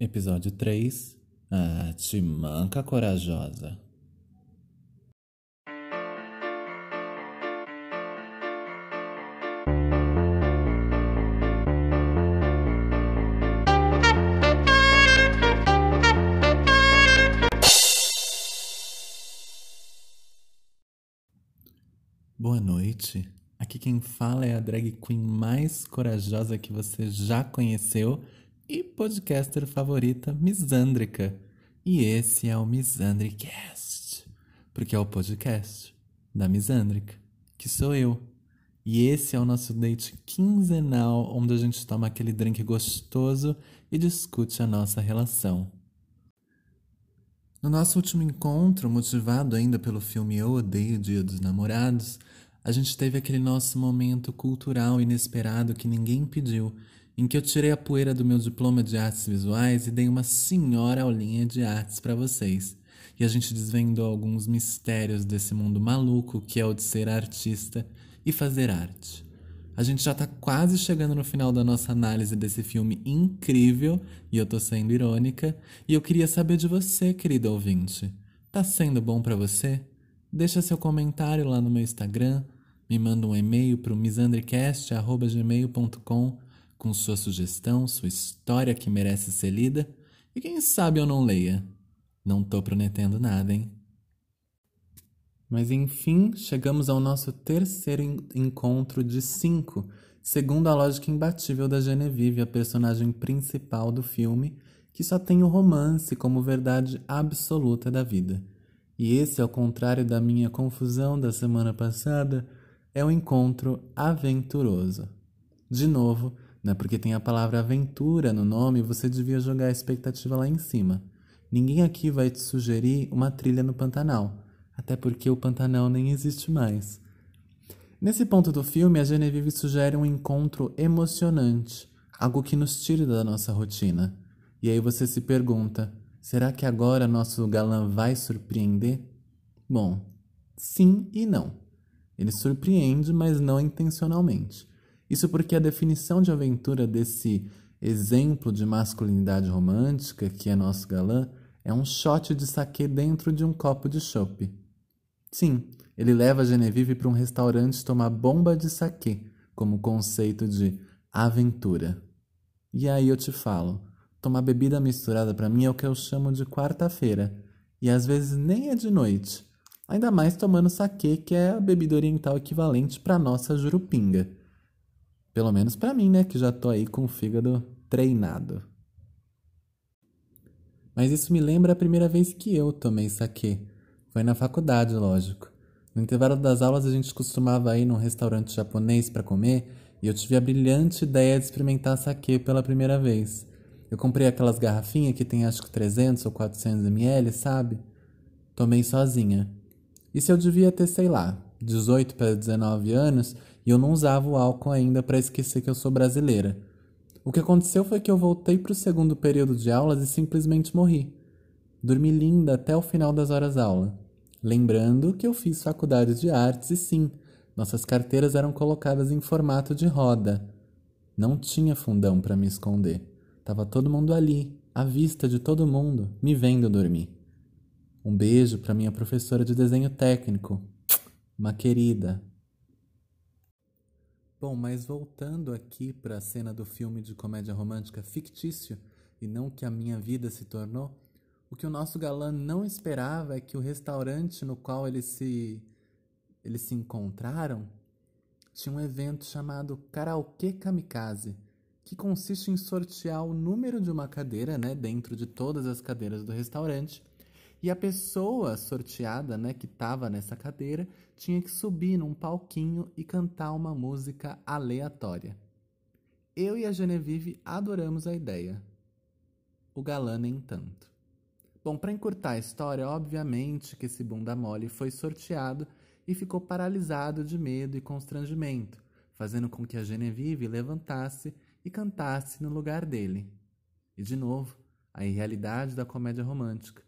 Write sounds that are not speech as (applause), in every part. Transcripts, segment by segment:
Episódio 3 A Timanca Corajosa. Boa noite. Aqui quem fala é a drag queen mais corajosa que você já conheceu e podcaster favorita misândrica. E esse é o Misandricast, porque é o podcast da misândrica, que sou eu. E esse é o nosso date quinzenal, onde a gente toma aquele drink gostoso e discute a nossa relação. No nosso último encontro, motivado ainda pelo filme Eu Odeio Dia dos Namorados, a gente teve aquele nosso momento cultural inesperado que ninguém pediu, em que eu tirei a poeira do meu diploma de artes visuais e dei uma senhora aulinha de artes para vocês. E a gente desvendou alguns mistérios desse mundo maluco que é o de ser artista e fazer arte. A gente já tá quase chegando no final da nossa análise desse filme incrível, e eu tô sendo irônica, e eu queria saber de você, querido ouvinte. Tá sendo bom para você? Deixa seu comentário lá no meu Instagram, me manda um e-mail pro misandrecast@gmail.com com sua sugestão, sua história que merece ser lida, e quem sabe eu não leia. Não tô prometendo nada, hein? Mas enfim, chegamos ao nosso terceiro encontro de cinco, segundo a lógica imbatível da Genevieve, a personagem principal do filme, que só tem o romance como verdade absoluta da vida. E esse, ao contrário da minha confusão da semana passada, é um encontro aventuroso. De novo, não é porque tem a palavra aventura no nome, você devia jogar a expectativa lá em cima. Ninguém aqui vai te sugerir uma trilha no Pantanal até porque o Pantanal nem existe mais. Nesse ponto do filme, a Genevieve sugere um encontro emocionante, algo que nos tire da nossa rotina. E aí você se pergunta: será que agora nosso galã vai surpreender? Bom, sim e não. Ele surpreende, mas não intencionalmente. Isso porque a definição de aventura desse exemplo de masculinidade romântica, que é nosso galã, é um shot de saque dentro de um copo de chopp. Sim, ele leva Genevieve para um restaurante tomar bomba de saquê, como conceito de aventura. E aí eu te falo, tomar bebida misturada para mim é o que eu chamo de quarta-feira, e às vezes nem é de noite. Ainda mais tomando saquê, que é a bebida oriental equivalente para nossa jurupinga. Pelo menos para mim, né, que já tô aí com o fígado treinado. Mas isso me lembra a primeira vez que eu tomei saquê. Foi na faculdade, lógico. No intervalo das aulas a gente costumava ir num restaurante japonês para comer e eu tive a brilhante ideia de experimentar saquê pela primeira vez. Eu comprei aquelas garrafinhas que tem acho que 300 ou 400 ml, sabe? Tomei sozinha. Se eu devia ter, sei lá, 18 para 19 anos e eu não usava o álcool ainda para esquecer que eu sou brasileira. O que aconteceu foi que eu voltei para o segundo período de aulas e simplesmente morri. Dormi linda até o final das horas-aula. Lembrando que eu fiz faculdades de artes e sim, nossas carteiras eram colocadas em formato de roda. Não tinha fundão para me esconder. Tava todo mundo ali, à vista de todo mundo, me vendo dormir. Um beijo para minha professora de desenho técnico, uma querida. Bom, mas voltando aqui para a cena do filme de comédia romântica fictício e não que a minha vida se tornou, o que o nosso galã não esperava é que o restaurante no qual eles se, eles se encontraram tinha um evento chamado Karaokê Kamikaze, que consiste em sortear o número de uma cadeira, né, dentro de todas as cadeiras do restaurante, e a pessoa sorteada, né, que estava nessa cadeira, tinha que subir num palquinho e cantar uma música aleatória. Eu e a Genevieve adoramos a ideia. O galã nem tanto. Bom, para encurtar a história, obviamente que esse bunda mole foi sorteado e ficou paralisado de medo e constrangimento, fazendo com que a Genevieve levantasse e cantasse no lugar dele. E de novo, a irrealidade da comédia romântica.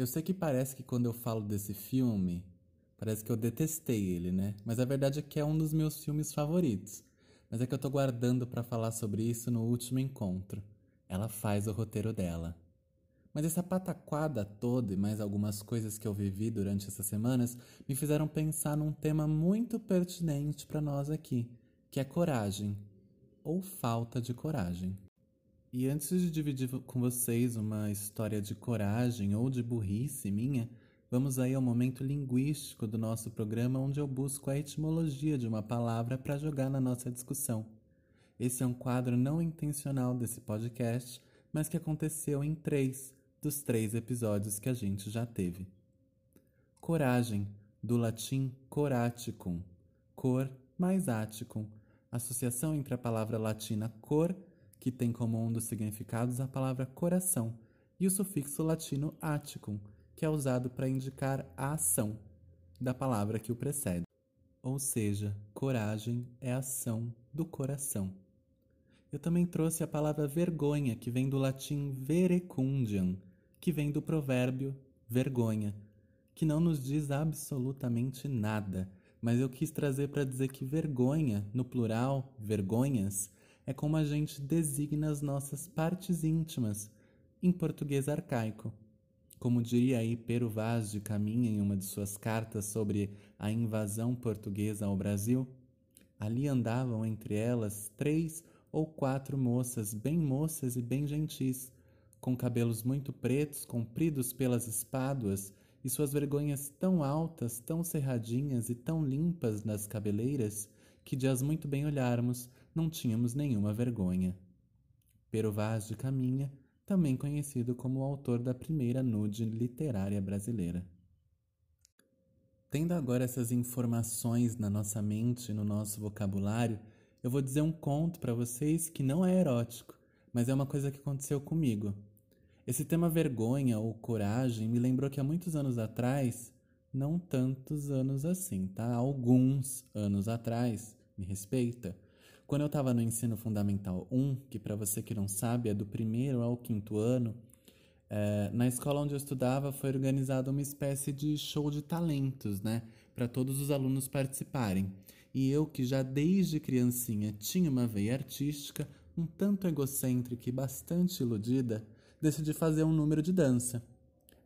Eu sei que parece que quando eu falo desse filme, parece que eu detestei ele, né? Mas a verdade é que é um dos meus filmes favoritos. Mas é que eu tô guardando pra falar sobre isso no último encontro. Ela faz o roteiro dela. Mas essa pataquada toda e mais algumas coisas que eu vivi durante essas semanas me fizeram pensar num tema muito pertinente para nós aqui, que é coragem ou falta de coragem. E antes de dividir com vocês uma história de coragem ou de burrice minha, vamos aí ao momento linguístico do nosso programa onde eu busco a etimologia de uma palavra para jogar na nossa discussão. Esse é um quadro não intencional desse podcast, mas que aconteceu em três dos três episódios que a gente já teve. Coragem, do latim coraticum, cor mais aticum, associação entre a palavra latina cor, que tem como um dos significados a palavra coração, e o sufixo latino aticum, que é usado para indicar a ação da palavra que o precede. Ou seja, coragem é ação do coração. Eu também trouxe a palavra vergonha, que vem do latim verecundiam, que vem do provérbio vergonha, que não nos diz absolutamente nada, mas eu quis trazer para dizer que vergonha, no plural, vergonhas, é como a gente designa as nossas partes íntimas, em português arcaico. Como diria aí Pero Vaz de Caminha em uma de suas cartas sobre a invasão portuguesa ao Brasil, ali andavam entre elas três ou quatro moças, bem moças e bem gentis, com cabelos muito pretos, compridos pelas espáduas, e suas vergonhas tão altas, tão cerradinhas e tão limpas nas cabeleiras, que de as muito bem olharmos, não tínhamos nenhuma vergonha. Pero Vaz de Caminha, também conhecido como o autor da primeira nude literária brasileira. Tendo agora essas informações na nossa mente, no nosso vocabulário, eu vou dizer um conto para vocês que não é erótico, mas é uma coisa que aconteceu comigo. Esse tema vergonha ou coragem me lembrou que há muitos anos atrás, não tantos anos assim, tá? Alguns anos atrás, me respeita. Quando eu estava no ensino fundamental 1, que para você que não sabe é do primeiro ao quinto ano, é, na escola onde eu estudava foi organizada uma espécie de show de talentos, né? Para todos os alunos participarem. E eu, que já desde criancinha tinha uma veia artística, um tanto egocêntrica e bastante iludida, decidi fazer um número de dança.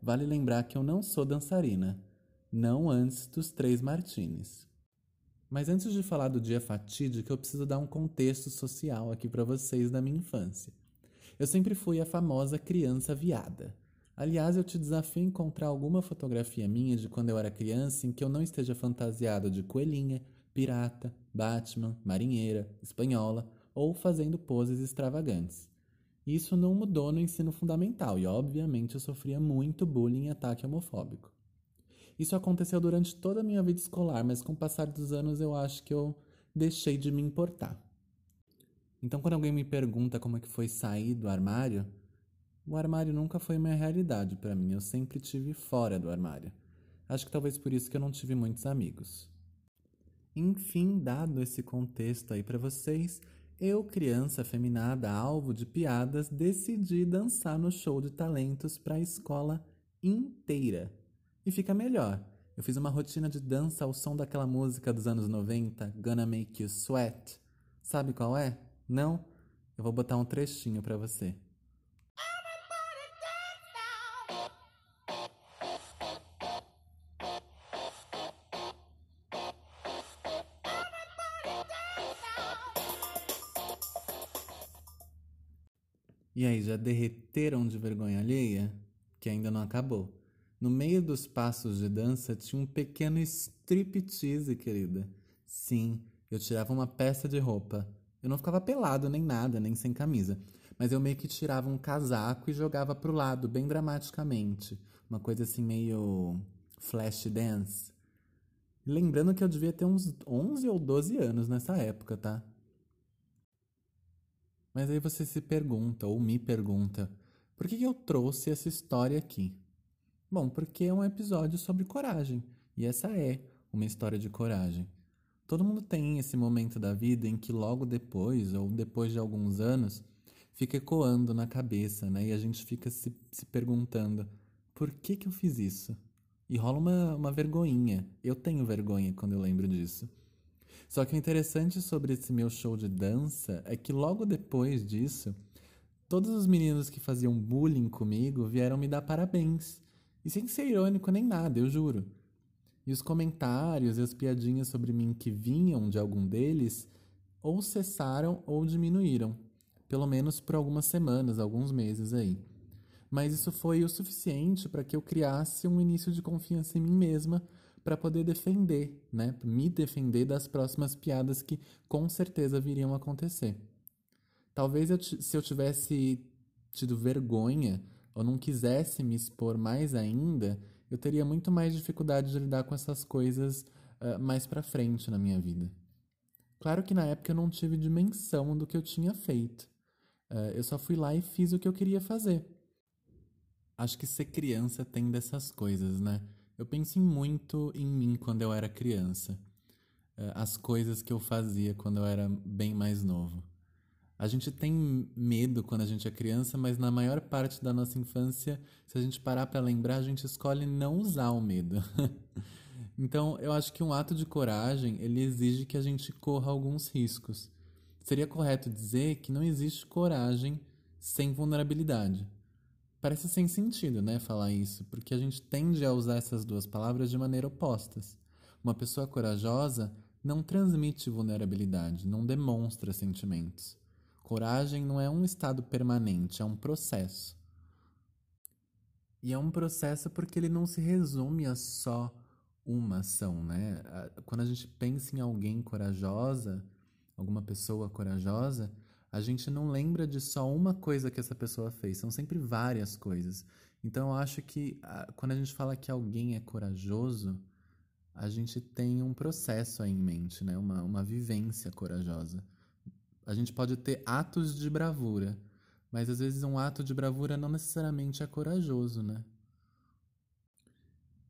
Vale lembrar que eu não sou dançarina, não antes dos três martinis. Mas antes de falar do dia fatídico, eu preciso dar um contexto social aqui para vocês da minha infância. Eu sempre fui a famosa criança viada. Aliás, eu te desafio a encontrar alguma fotografia minha de quando eu era criança em que eu não esteja fantasiada de coelhinha, pirata, Batman, marinheira, espanhola ou fazendo poses extravagantes. Isso não mudou no ensino fundamental e, obviamente, eu sofria muito bullying e ataque homofóbico. Isso aconteceu durante toda a minha vida escolar, mas com o passar dos anos eu acho que eu deixei de me importar. Então, quando alguém me pergunta como é que foi sair do armário, o armário nunca foi minha realidade para mim, eu sempre tive fora do armário. Acho que talvez por isso que eu não tive muitos amigos. Enfim, dado esse contexto aí para vocês, eu, criança afeminada, alvo de piadas, decidi dançar no show de talentos para a escola inteira. E fica melhor. Eu fiz uma rotina de dança ao som daquela música dos anos 90, Gonna Make You Sweat. Sabe qual é? Não? Eu vou botar um trechinho para você. E aí, já derreteram de vergonha alheia? Que ainda não acabou. No meio dos passos de dança tinha um pequeno striptease, querida. Sim, eu tirava uma peça de roupa. Eu não ficava pelado nem nada, nem sem camisa. Mas eu meio que tirava um casaco e jogava pro lado, bem dramaticamente. Uma coisa assim meio flash dance. Lembrando que eu devia ter uns 11 ou 12 anos nessa época, tá? Mas aí você se pergunta, ou me pergunta, por que eu trouxe essa história aqui? Bom, porque é um episódio sobre coragem, e essa é uma história de coragem. Todo mundo tem esse momento da vida em que logo depois, ou depois de alguns anos, fica ecoando na cabeça, né? E a gente fica se, se perguntando: por que, que eu fiz isso? E rola uma, uma vergonhinha. Eu tenho vergonha quando eu lembro disso. Só que o interessante sobre esse meu show de dança é que logo depois disso, todos os meninos que faziam bullying comigo vieram me dar parabéns. E sem ser irônico nem nada, eu juro. E os comentários e as piadinhas sobre mim que vinham de algum deles ou cessaram ou diminuíram, pelo menos por algumas semanas, alguns meses aí. Mas isso foi o suficiente para que eu criasse um início de confiança em mim mesma para poder defender, né, me defender das próximas piadas que com certeza viriam acontecer. Talvez eu, se eu tivesse tido vergonha ou não quisesse me expor mais ainda, eu teria muito mais dificuldade de lidar com essas coisas uh, mais para frente na minha vida. Claro que na época eu não tive dimensão do que eu tinha feito. Uh, eu só fui lá e fiz o que eu queria fazer. Acho que ser criança tem dessas coisas, né? Eu penso muito em mim quando eu era criança. Uh, as coisas que eu fazia quando eu era bem mais novo. A gente tem medo quando a gente é criança, mas na maior parte da nossa infância, se a gente parar para lembrar, a gente escolhe não usar o medo. (laughs) então, eu acho que um ato de coragem, ele exige que a gente corra alguns riscos. Seria correto dizer que não existe coragem sem vulnerabilidade. Parece sem sentido, né, falar isso, porque a gente tende a usar essas duas palavras de maneira opostas. Uma pessoa corajosa não transmite vulnerabilidade, não demonstra sentimentos. Coragem não é um estado permanente, é um processo. E é um processo porque ele não se resume a só uma ação, né? Quando a gente pensa em alguém corajosa, alguma pessoa corajosa, a gente não lembra de só uma coisa que essa pessoa fez, são sempre várias coisas. Então eu acho que quando a gente fala que alguém é corajoso, a gente tem um processo aí em mente, né? Uma, uma vivência corajosa. A gente pode ter atos de bravura, mas às vezes um ato de bravura não necessariamente é corajoso, né?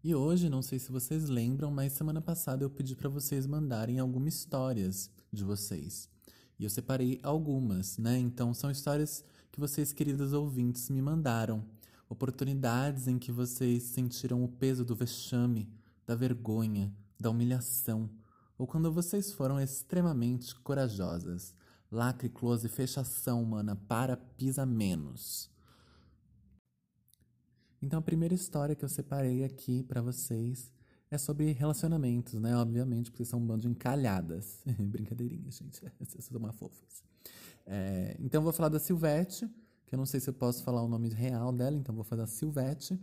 E hoje, não sei se vocês lembram, mas semana passada eu pedi para vocês mandarem algumas histórias de vocês. E eu separei algumas, né? Então são histórias que vocês, queridos ouvintes, me mandaram. Oportunidades em que vocês sentiram o peso do vexame, da vergonha, da humilhação, ou quando vocês foram extremamente corajosas, lacre, close, fechação humana, para, pisa menos. Então a primeira história que eu separei aqui para vocês é sobre relacionamentos, né? Obviamente, porque são um bando de encalhadas. (laughs) Brincadeirinha, gente. (laughs) Vocês são uma fofas. É, então eu vou falar da Silvete, que eu não sei se eu posso falar o nome real dela, então vou falar Silvete.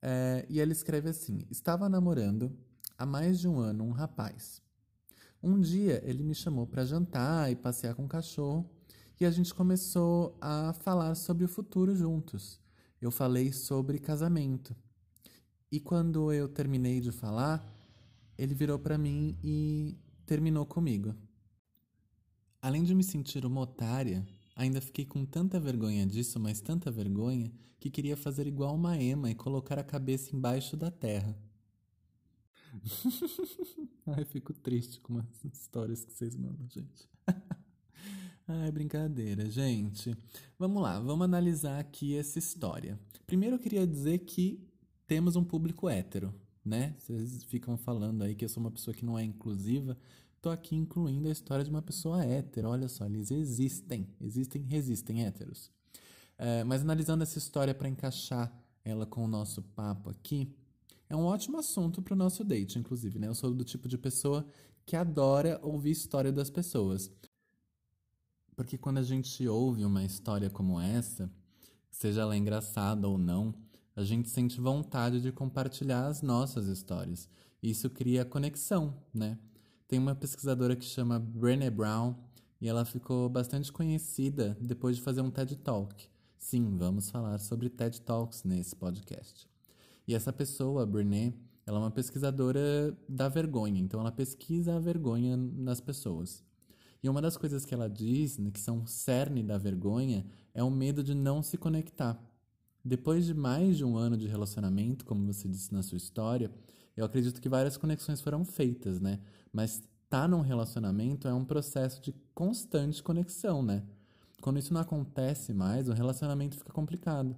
É, e ela escreve assim: Estava namorando há mais de um ano um rapaz. Um dia ele me chamou para jantar e passear com o cachorro e a gente começou a falar sobre o futuro juntos. Eu falei sobre casamento. E quando eu terminei de falar, ele virou para mim e terminou comigo. Além de me sentir uma otária, ainda fiquei com tanta vergonha disso, mas tanta vergonha, que queria fazer igual uma ema e colocar a cabeça embaixo da terra. (laughs) Ai, fico triste com as histórias que vocês mandam, gente. (laughs) Ai, brincadeira, gente. Vamos lá, vamos analisar aqui essa história. Primeiro eu queria dizer que temos um público hétero, né? Vocês ficam falando aí que eu sou uma pessoa que não é inclusiva. Tô aqui incluindo a história de uma pessoa hétero. Olha só, eles existem. Existem, resistem héteros. É, mas analisando essa história para encaixar ela com o nosso papo aqui, é um ótimo assunto para o nosso date, inclusive, né? Eu sou do tipo de pessoa que adora ouvir história das pessoas. Porque quando a gente ouve uma história como essa, seja ela engraçada ou não, a gente sente vontade de compartilhar as nossas histórias. Isso cria conexão, né? Tem uma pesquisadora que chama Brené Brown e ela ficou bastante conhecida depois de fazer um TED Talk. Sim, vamos falar sobre TED Talks nesse podcast. E essa pessoa, a Brené, ela é uma pesquisadora da vergonha, então ela pesquisa a vergonha nas pessoas. E uma das coisas que ela diz, né, que são o cerne da vergonha, é o medo de não se conectar. Depois de mais de um ano de relacionamento, como você disse na sua história, eu acredito que várias conexões foram feitas, né? Mas tá num relacionamento é um processo de constante conexão, né? Quando isso não acontece mais, o relacionamento fica complicado.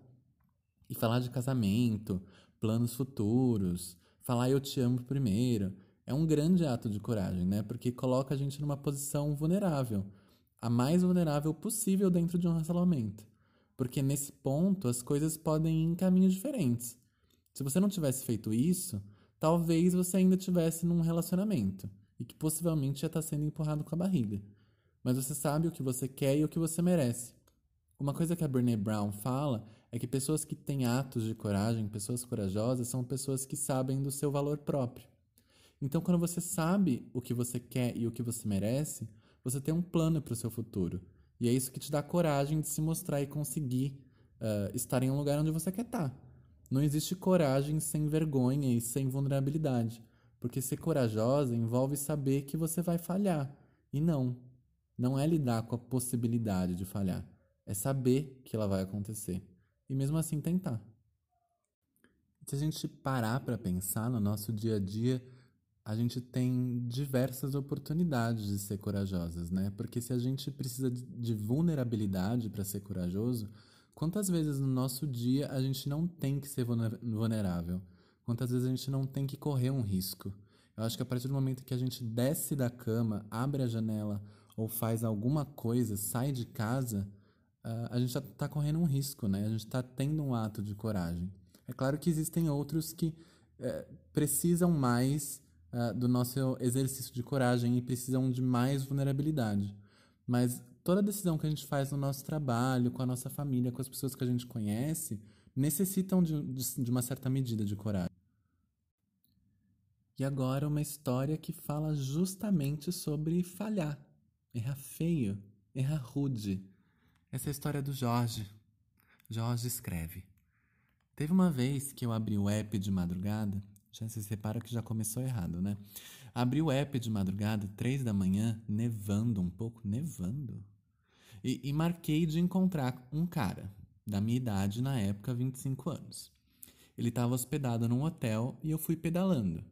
E falar de casamento, planos futuros, falar eu te amo primeiro, é um grande ato de coragem, né? Porque coloca a gente numa posição vulnerável, a mais vulnerável possível dentro de um relacionamento. Porque nesse ponto as coisas podem ir em caminhos diferentes. Se você não tivesse feito isso, talvez você ainda tivesse num relacionamento e que possivelmente já está sendo empurrado com a barriga. Mas você sabe o que você quer e o que você merece. Uma coisa que a Brené Brown fala é que pessoas que têm atos de coragem, pessoas corajosas, são pessoas que sabem do seu valor próprio. Então, quando você sabe o que você quer e o que você merece, você tem um plano para o seu futuro. E é isso que te dá coragem de se mostrar e conseguir uh, estar em um lugar onde você quer estar. Não existe coragem sem vergonha e sem vulnerabilidade. Porque ser corajosa envolve saber que você vai falhar. E não. Não é lidar com a possibilidade de falhar. É saber que ela vai acontecer. E mesmo assim tentar. Se a gente parar para pensar no nosso dia a dia, a gente tem diversas oportunidades de ser corajosas, né? Porque se a gente precisa de vulnerabilidade para ser corajoso, quantas vezes no nosso dia a gente não tem que ser vulnerável? Quantas vezes a gente não tem que correr um risco? Eu acho que a partir do momento que a gente desce da cama, abre a janela ou faz alguma coisa, sai de casa, uh, a gente já está correndo um risco, né? A gente está tendo um ato de coragem. É claro que existem outros que uh, precisam mais uh, do nosso exercício de coragem e precisam de mais vulnerabilidade. Mas toda decisão que a gente faz no nosso trabalho, com a nossa família, com as pessoas que a gente conhece, necessitam de, de, de uma certa medida de coragem. E agora uma história que fala justamente sobre falhar, errar feio, errar rude. Essa é a história do Jorge. Jorge escreve. Teve uma vez que eu abri o app de madrugada, já se repara que já começou errado, né? Abri o app de madrugada, três da manhã, nevando um pouco, nevando. E, e marquei de encontrar um cara, da minha idade na época, 25 anos. Ele estava hospedado num hotel e eu fui pedalando.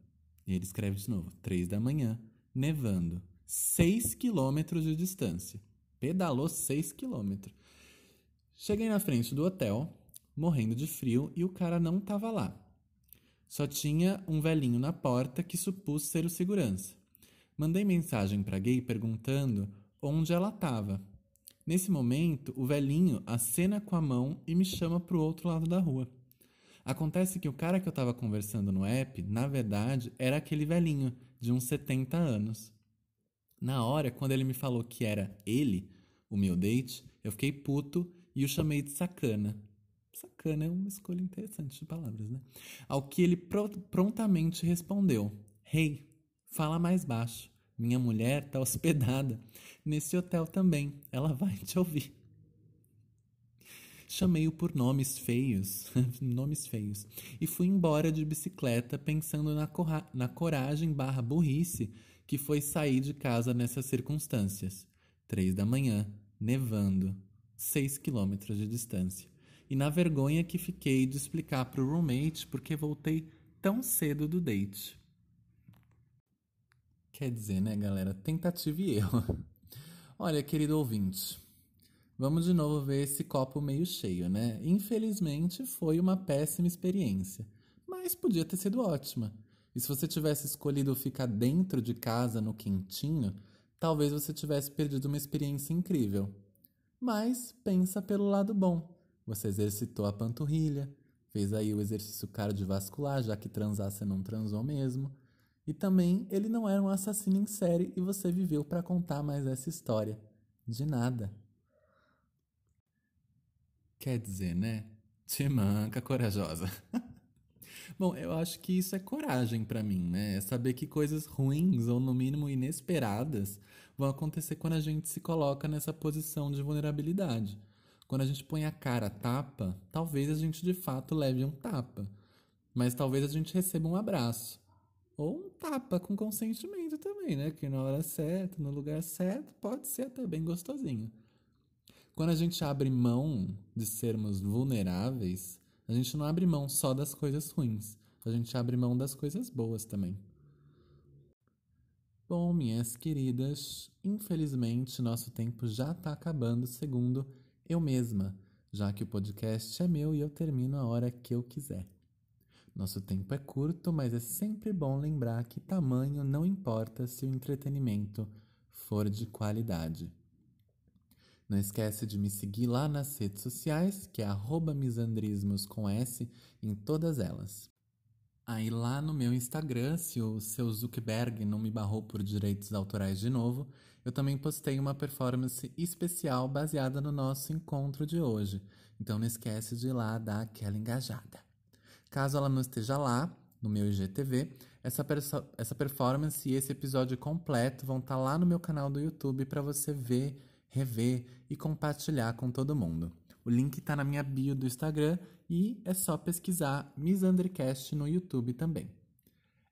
E ele escreve de novo: 3 da manhã, nevando, 6 quilômetros de distância. Pedalou 6 quilômetros. Cheguei na frente do hotel, morrendo de frio, e o cara não estava lá. Só tinha um velhinho na porta que supus ser o segurança. Mandei mensagem para gay perguntando onde ela estava. Nesse momento, o velhinho acena com a mão e me chama para o outro lado da rua. Acontece que o cara que eu estava conversando no app, na verdade, era aquele velhinho, de uns 70 anos. Na hora, quando ele me falou que era ele, o meu date, eu fiquei puto e o chamei de sacana. Sacana é uma escolha interessante de palavras, né? Ao que ele pr prontamente respondeu: Hey, fala mais baixo. Minha mulher tá hospedada nesse hotel também. Ela vai te ouvir. Chamei-o por nomes feios, (laughs) nomes feios, e fui embora de bicicleta pensando na, na coragem barra burrice que foi sair de casa nessas circunstâncias. Três da manhã, nevando, seis quilômetros de distância. E na vergonha que fiquei de explicar para o roommate porque voltei tão cedo do date. Quer dizer, né, galera? Tentativa e erro. Olha, querido ouvinte, Vamos de novo ver esse copo meio cheio, né? Infelizmente foi uma péssima experiência, mas podia ter sido ótima. E se você tivesse escolhido ficar dentro de casa no quentinho, talvez você tivesse perdido uma experiência incrível. Mas pensa pelo lado bom. Você exercitou a panturrilha, fez aí o exercício cardiovascular, já que transar você não transou mesmo. E também ele não era um assassino em série e você viveu para contar mais essa história. De nada. Quer dizer, né? Te manca corajosa. (laughs) Bom, eu acho que isso é coragem para mim, né? É saber que coisas ruins ou no mínimo inesperadas vão acontecer quando a gente se coloca nessa posição de vulnerabilidade. Quando a gente põe a cara tapa, talvez a gente de fato leve um tapa, mas talvez a gente receba um abraço. Ou um tapa com consentimento também, né? Que na hora certa, no lugar certo, pode ser até bem gostosinho. Quando a gente abre mão de sermos vulneráveis, a gente não abre mão só das coisas ruins, a gente abre mão das coisas boas também. Bom, minhas queridas, infelizmente nosso tempo já está acabando, segundo eu mesma, já que o podcast é meu e eu termino a hora que eu quiser. Nosso tempo é curto, mas é sempre bom lembrar que tamanho não importa se o entretenimento for de qualidade. Não esquece de me seguir lá nas redes sociais, que é misandrismos com S em todas elas. Aí lá no meu Instagram, se o seu Zuckerberg não me barrou por direitos autorais de novo, eu também postei uma performance especial baseada no nosso encontro de hoje. Então não esquece de ir lá dar aquela engajada. Caso ela não esteja lá, no meu IGTV, essa, essa performance e esse episódio completo vão estar tá lá no meu canal do YouTube para você ver, rever e compartilhar com todo mundo. O link está na minha bio do Instagram e é só pesquisar Misandricast no YouTube também.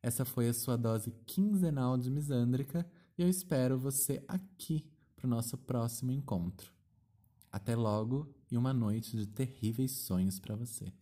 Essa foi a sua dose quinzenal de Misandrica e eu espero você aqui para o nosso próximo encontro. Até logo e uma noite de terríveis sonhos para você.